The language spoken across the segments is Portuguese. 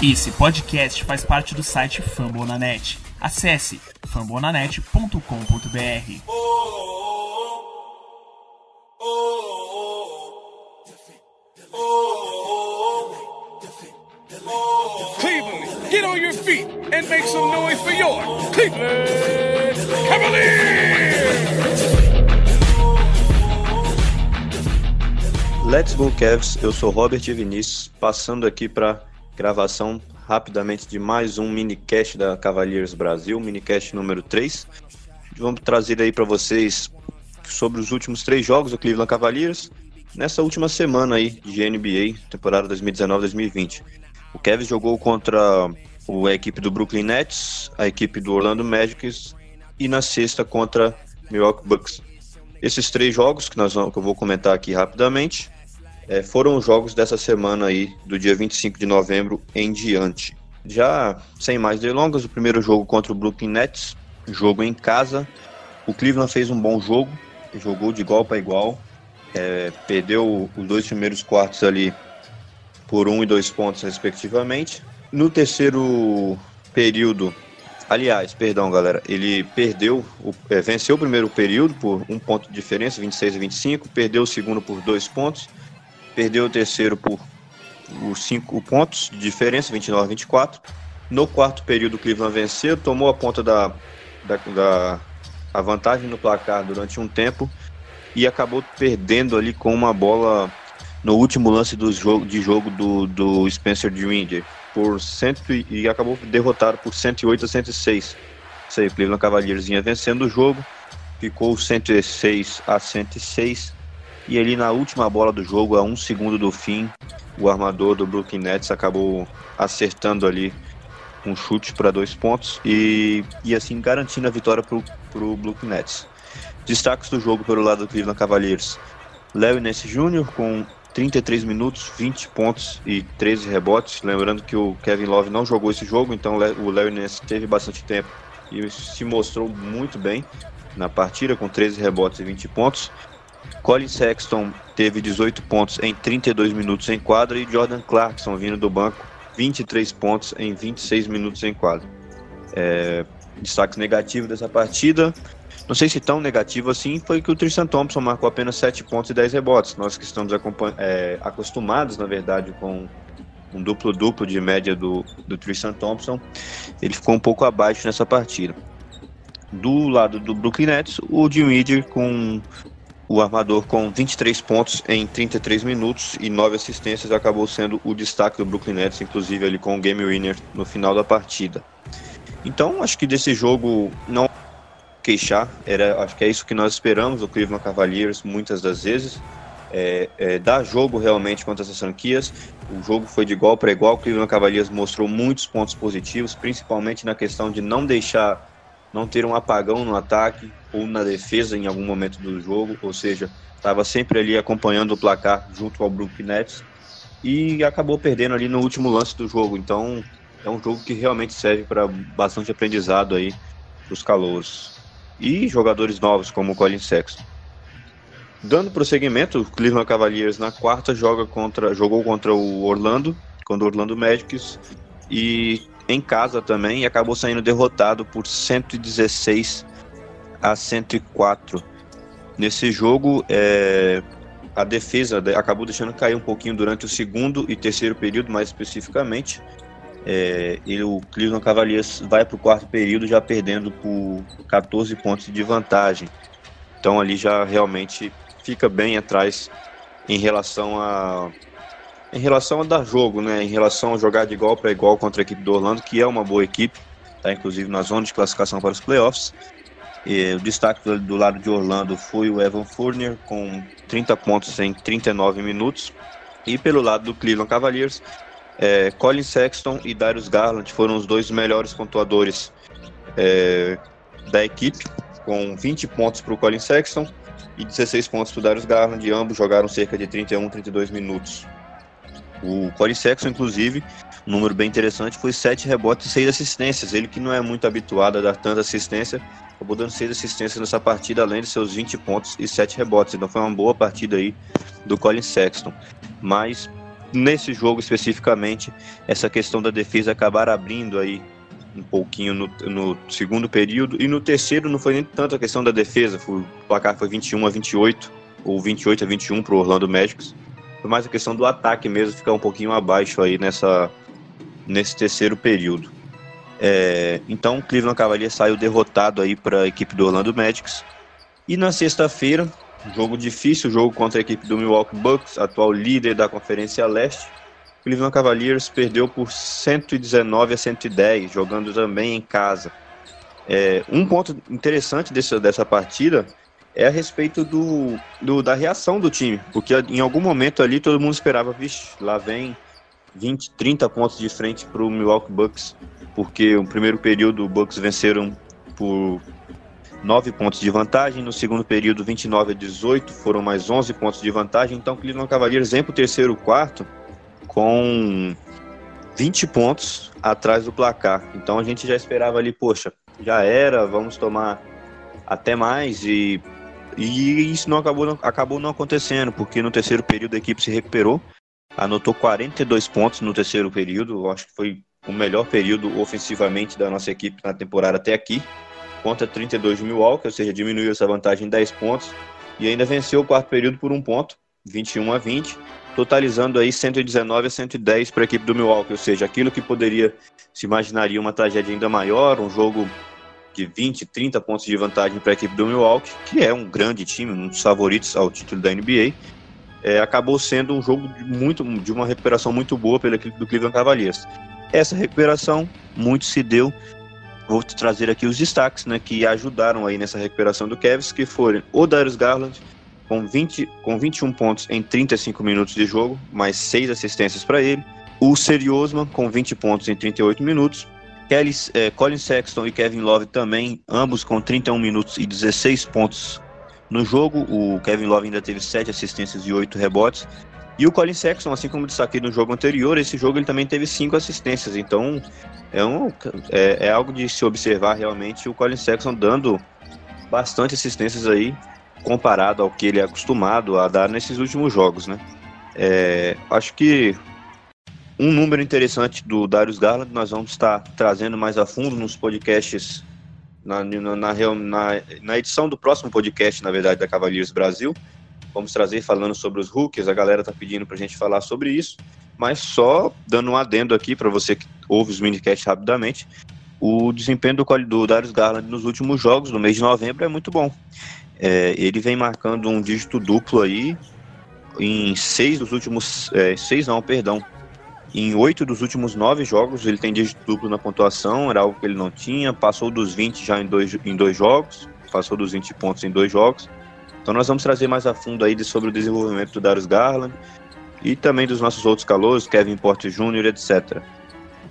Esse podcast faz parte do site Fambonanet. Acesse fambonanet.com.br. Cleveland, get on your feet and make some noise for your Cleveland Cavaliers! Let's go Cavs, eu sou Robert Vinícius, passando aqui para gravação rapidamente de mais um minicast da Cavaliers Brasil, minicast número 3. Vamos trazer aí para vocês sobre os últimos três jogos do Cleveland Cavaliers nessa última semana aí de NBA, temporada 2019-2020. O Cavs jogou contra a equipe do Brooklyn Nets, a equipe do Orlando Magic e na sexta contra Milwaukee Bucks. Esses três jogos que, nós que eu vou comentar aqui rapidamente é, foram os jogos dessa semana aí, do dia 25 de novembro em diante. Já sem mais delongas, o primeiro jogo contra o Brooklyn Nets, jogo em casa. O Cleveland fez um bom jogo, jogou de igual para igual, é, perdeu os dois primeiros quartos ali por um e dois pontos, respectivamente. No terceiro período, aliás, perdão, galera, ele perdeu, o, é, venceu o primeiro período por um ponto de diferença, 26 a 25, perdeu o segundo por dois pontos perdeu o terceiro por os cinco pontos de diferença, 29 a 24. No quarto período, o Cleveland venceu, tomou a ponta da, da, da a vantagem no placar durante um tempo e acabou perdendo ali com uma bola no último lance do jogo, de jogo do, do Spencer Dringer por cento e acabou derrotado por 108 a 106. Isso aí, Cleveland Cavaliers vinha vencendo o jogo, ficou 106 a 106 e ali na última bola do jogo, a um segundo do fim, o armador do Brooklyn Nets acabou acertando ali um chute para dois pontos e, e assim garantindo a vitória para o Brooklyn Nets. Destaques do jogo pelo lado do Cleveland Cavaliers. Larry Nance Jr. com 33 minutos, 20 pontos e 13 rebotes. Lembrando que o Kevin Love não jogou esse jogo, então o Larry Nance teve bastante tempo e se mostrou muito bem na partida, com 13 rebotes e 20 pontos. Colin Sexton teve 18 pontos em 32 minutos em quadra e Jordan Clarkson vindo do banco 23 pontos em 26 minutos em quadra. É, destaque negativo dessa partida, não sei se tão negativo assim, foi que o Tristan Thompson marcou apenas 7 pontos e 10 rebotes. Nós que estamos é, acostumados, na verdade, com um duplo-duplo de média do, do Tristan Thompson, ele ficou um pouco abaixo nessa partida. Do lado do Brooklyn Nets, o Jim Reader com o armador com 23 pontos em 33 minutos e 9 assistências acabou sendo o destaque do Brooklyn Nets, inclusive ali com o game winner no final da partida. Então, acho que desse jogo não queixar, era, acho que é isso que nós esperamos do Cleveland Cavaliers muitas das vezes. É, é, dar jogo realmente contra essas franquias. O jogo foi de igual para igual. O Cleveland Cavaliers mostrou muitos pontos positivos, principalmente na questão de não deixar não ter um apagão no ataque ou na defesa em algum momento do jogo, ou seja, estava sempre ali acompanhando o placar junto ao Brooklyn Nets e acabou perdendo ali no último lance do jogo. Então é um jogo que realmente serve para bastante aprendizado aí para os calouros e jogadores novos como o Colin Sexton. Dando prosseguimento, o Cleveland Cavaliers na quarta joga contra, jogou contra o Orlando, contra o Orlando Magics e em casa também e acabou saindo derrotado por 116 a 104. Nesse jogo, é, a defesa acabou deixando cair um pouquinho durante o segundo e terceiro período, mais especificamente. É, e o Cleveland Cavaliers vai para o quarto período já perdendo por 14 pontos de vantagem. Então ali já realmente fica bem atrás em relação a em relação a dar jogo, né? Em relação a jogar de igual para igual contra a equipe do Orlando, que é uma boa equipe, tá? Inclusive na zona de classificação para os playoffs. O destaque do, do, lado de Orlando foi o Evan Fournier, com 30 pontos em 39 minutos. E pelo lado do Cleveland Cavaliers, é, Colin Sexton e Darius Garland foram os dois melhores pontuadores é, da equipe, com 20 pontos para o Colin Sexton e 16 pontos para o Darius Garland. E ambos jogaram cerca de 31, 32 minutos. O Corey Sexton, inclusive, um número bem interessante, foi sete rebotes e seis assistências. Ele que não é muito habituado a dar tanta assistência, acabou dando seis assistências nessa partida, além de seus 20 pontos e sete rebotes. Então foi uma boa partida aí do Colin Sexton. Mas nesse jogo especificamente, essa questão da defesa acabar abrindo aí um pouquinho no, no, segundo período. E no terceiro não foi nem tanto a questão da defesa, foi, o placar foi 21 a 28, ou 28 a 21 para o Orlando Magic. Foi mais a questão do ataque mesmo, ficar um pouquinho abaixo aí nessa, nesse terceiro período. É, então o Cleveland Cavaliers saiu derrotado aí para a equipe do Orlando Magic. E na sexta-feira, jogo difícil, jogo contra a equipe do Milwaukee Bucks, atual líder da Conferência Leste. Cleveland Cavaliers perdeu por 119 a 110, jogando também em casa. É, um ponto interessante desse, dessa partida é a respeito do, do, da reação do time, porque em algum momento ali todo mundo esperava, vixe, lá vem 20, 30 pontos de frente para o Milwaukee Bucks, porque no primeiro período o Bucks venceram por 9 pontos de vantagem, no segundo período 29 a 18, foram mais 11 pontos de vantagem, então Cleveland Cavaliers vem para o terceiro quarto com 20 pontos atrás do placar. Então a gente já esperava ali, poxa, já era, vamos tomar até mais. E, e isso não acabou, não, acabou não acontecendo, porque no terceiro período a equipe se recuperou, anotou 42 pontos no terceiro período, acho que foi o melhor período ofensivamente da nossa equipe na temporada até aqui, contra 32 de Milwaukee, ou seja, diminuiu essa vantagem em 10 pontos. E ainda venceu o quarto período por um ponto, 21 a 20 totalizando aí 119 a 110 para a equipe do Milwaukee, ou seja, aquilo que poderia se imaginaria uma tragédia ainda maior, um jogo de 20, 30 pontos de vantagem para a equipe do Milwaukee, que é um grande time, um dos favoritos ao título da NBA, é, acabou sendo um jogo de, muito, de uma recuperação muito boa pela equipe do Cleveland Cavaliers. Essa recuperação muito se deu vou trazer aqui os destaques né, que ajudaram aí nessa recuperação do Cavs, que foram o Darius Garland, com, 20, com 21 pontos em 35 minutos de jogo, mais 6 assistências para ele. O Seri Osman, com 20 pontos em 38 minutos. Kelly, eh, Colin Sexton e Kevin Love também, ambos com 31 minutos e 16 pontos no jogo. O Kevin Love ainda teve 7 assistências e 8 rebotes. E o Colin Sexton, assim como destaquei no jogo anterior, esse jogo ele também teve 5 assistências. Então é, um, é, é algo de se observar realmente o Colin Sexton dando bastante assistências aí comparado ao que ele é acostumado a dar nesses últimos jogos, né? É, acho que um número interessante do Darius Garland nós vamos estar trazendo mais a fundo nos podcasts, na, na, na, na edição do próximo podcast, na verdade, da Cavaliers Brasil. Vamos trazer falando sobre os rookies, a galera tá pedindo pra gente falar sobre isso, mas só dando um adendo aqui para você que ouve os minicasts rapidamente, o desempenho do, do Darius Garland nos últimos jogos do mês de novembro é muito bom. É, ele vem marcando um dígito duplo aí em seis dos últimos. É, seis não, perdão. Em oito dos últimos nove jogos ele tem dígito duplo na pontuação, era algo que ele não tinha. Passou dos 20 já em dois, em dois jogos, passou dos 20 pontos em dois jogos. Então nós vamos trazer mais a fundo aí sobre o desenvolvimento do Darius Garland e também dos nossos outros calouros, Kevin Porter Jr., etc.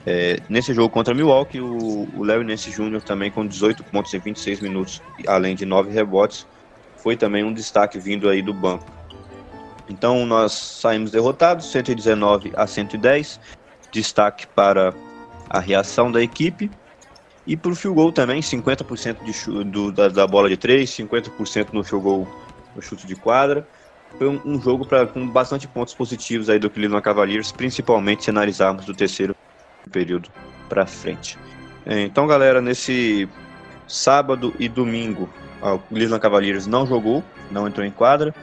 É, nesse jogo contra Milwaukee, o, o Larry Nance Jr. também com 18 pontos em 26 minutos, além de 9 rebotes, foi também um destaque vindo aí do banco. Então nós saímos derrotados, 119 a 110, destaque para a reação da equipe. E para o field goal também, 50% de do, da, da, bola de 3, 50% no field goal no chute de quadra. Foi um, um jogo pra, com bastante pontos positivos aí do Cleveland Cavaliers, principalmente se analisarmos do terceiro período para frente. Então, galera, nesse sábado e domingo ah, o Cleveland Cavaliers não jogou, não entrou em quadra.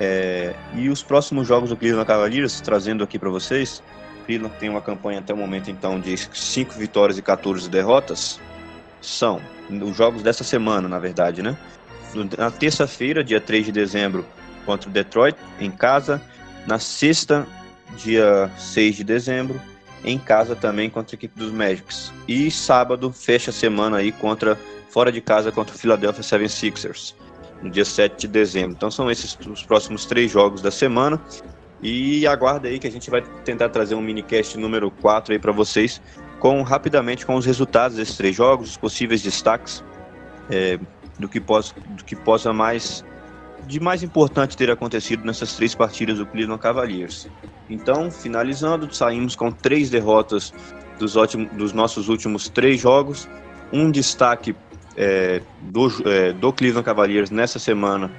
É, e os próximos jogos do Cleveland Cavaliers, trazendo aqui para vocês, Cleveland tem uma campanha até o momento então de 5 vitórias e 14 derrotas. São os jogos dessa semana, na verdade, né? Na terça-feira, dia 3 de dezembro, contra o Detroit, em casa. Na sexta, dia 6 de dezembro, em casa também contra a equipe dos Magics. E sábado, fecha a semana aí contra fora de casa contra o Philadelphia 76ers, no dia 7 de dezembro. Então são esses os próximos três jogos da semana. E aguarda aí que a gente vai tentar trazer um minicast número 4 aí para vocês, com rapidamente com os resultados desses três jogos, os possíveis destaques é, do, que possa, do que possa mais de mais importante ter acontecido nessas três partidas do Cleveland Cavaliers. Então, finalizando, saímos com três derrotas dos, ótimos, dos nossos últimos três jogos. Um destaque é, do, é, do Cleveland Cavaliers nessa semana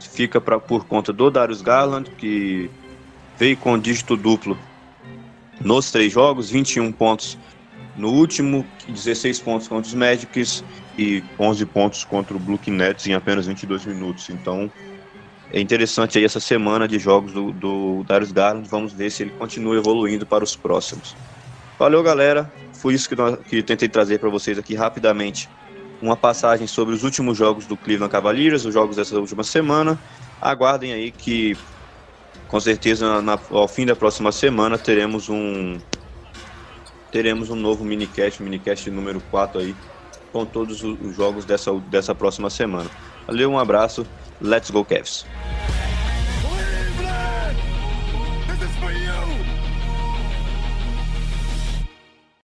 fica pra, por conta do Darius Garland, que veio com dígito duplo nos três jogos, 21 pontos no último, 16 pontos contra os Magics e 11 pontos contra o Brooklyn Nets em apenas 22 minutos. Então, é interessante aí essa semana de jogos do, do Darius Garland. Vamos ver se ele continua evoluindo para os próximos. Valeu, galera. Foi isso que, nós, que tentei trazer para vocês aqui rapidamente. Uma passagem sobre os últimos jogos do Cleveland Cavaliers, os jogos dessa última semana. Aguardem aí que, com certeza, na, ao fim da próxima semana, teremos um teremos um novo minicast, minicast número 4 aí, com todos os jogos dessa, dessa próxima semana. Valeu, um abraço, let's go Cavs!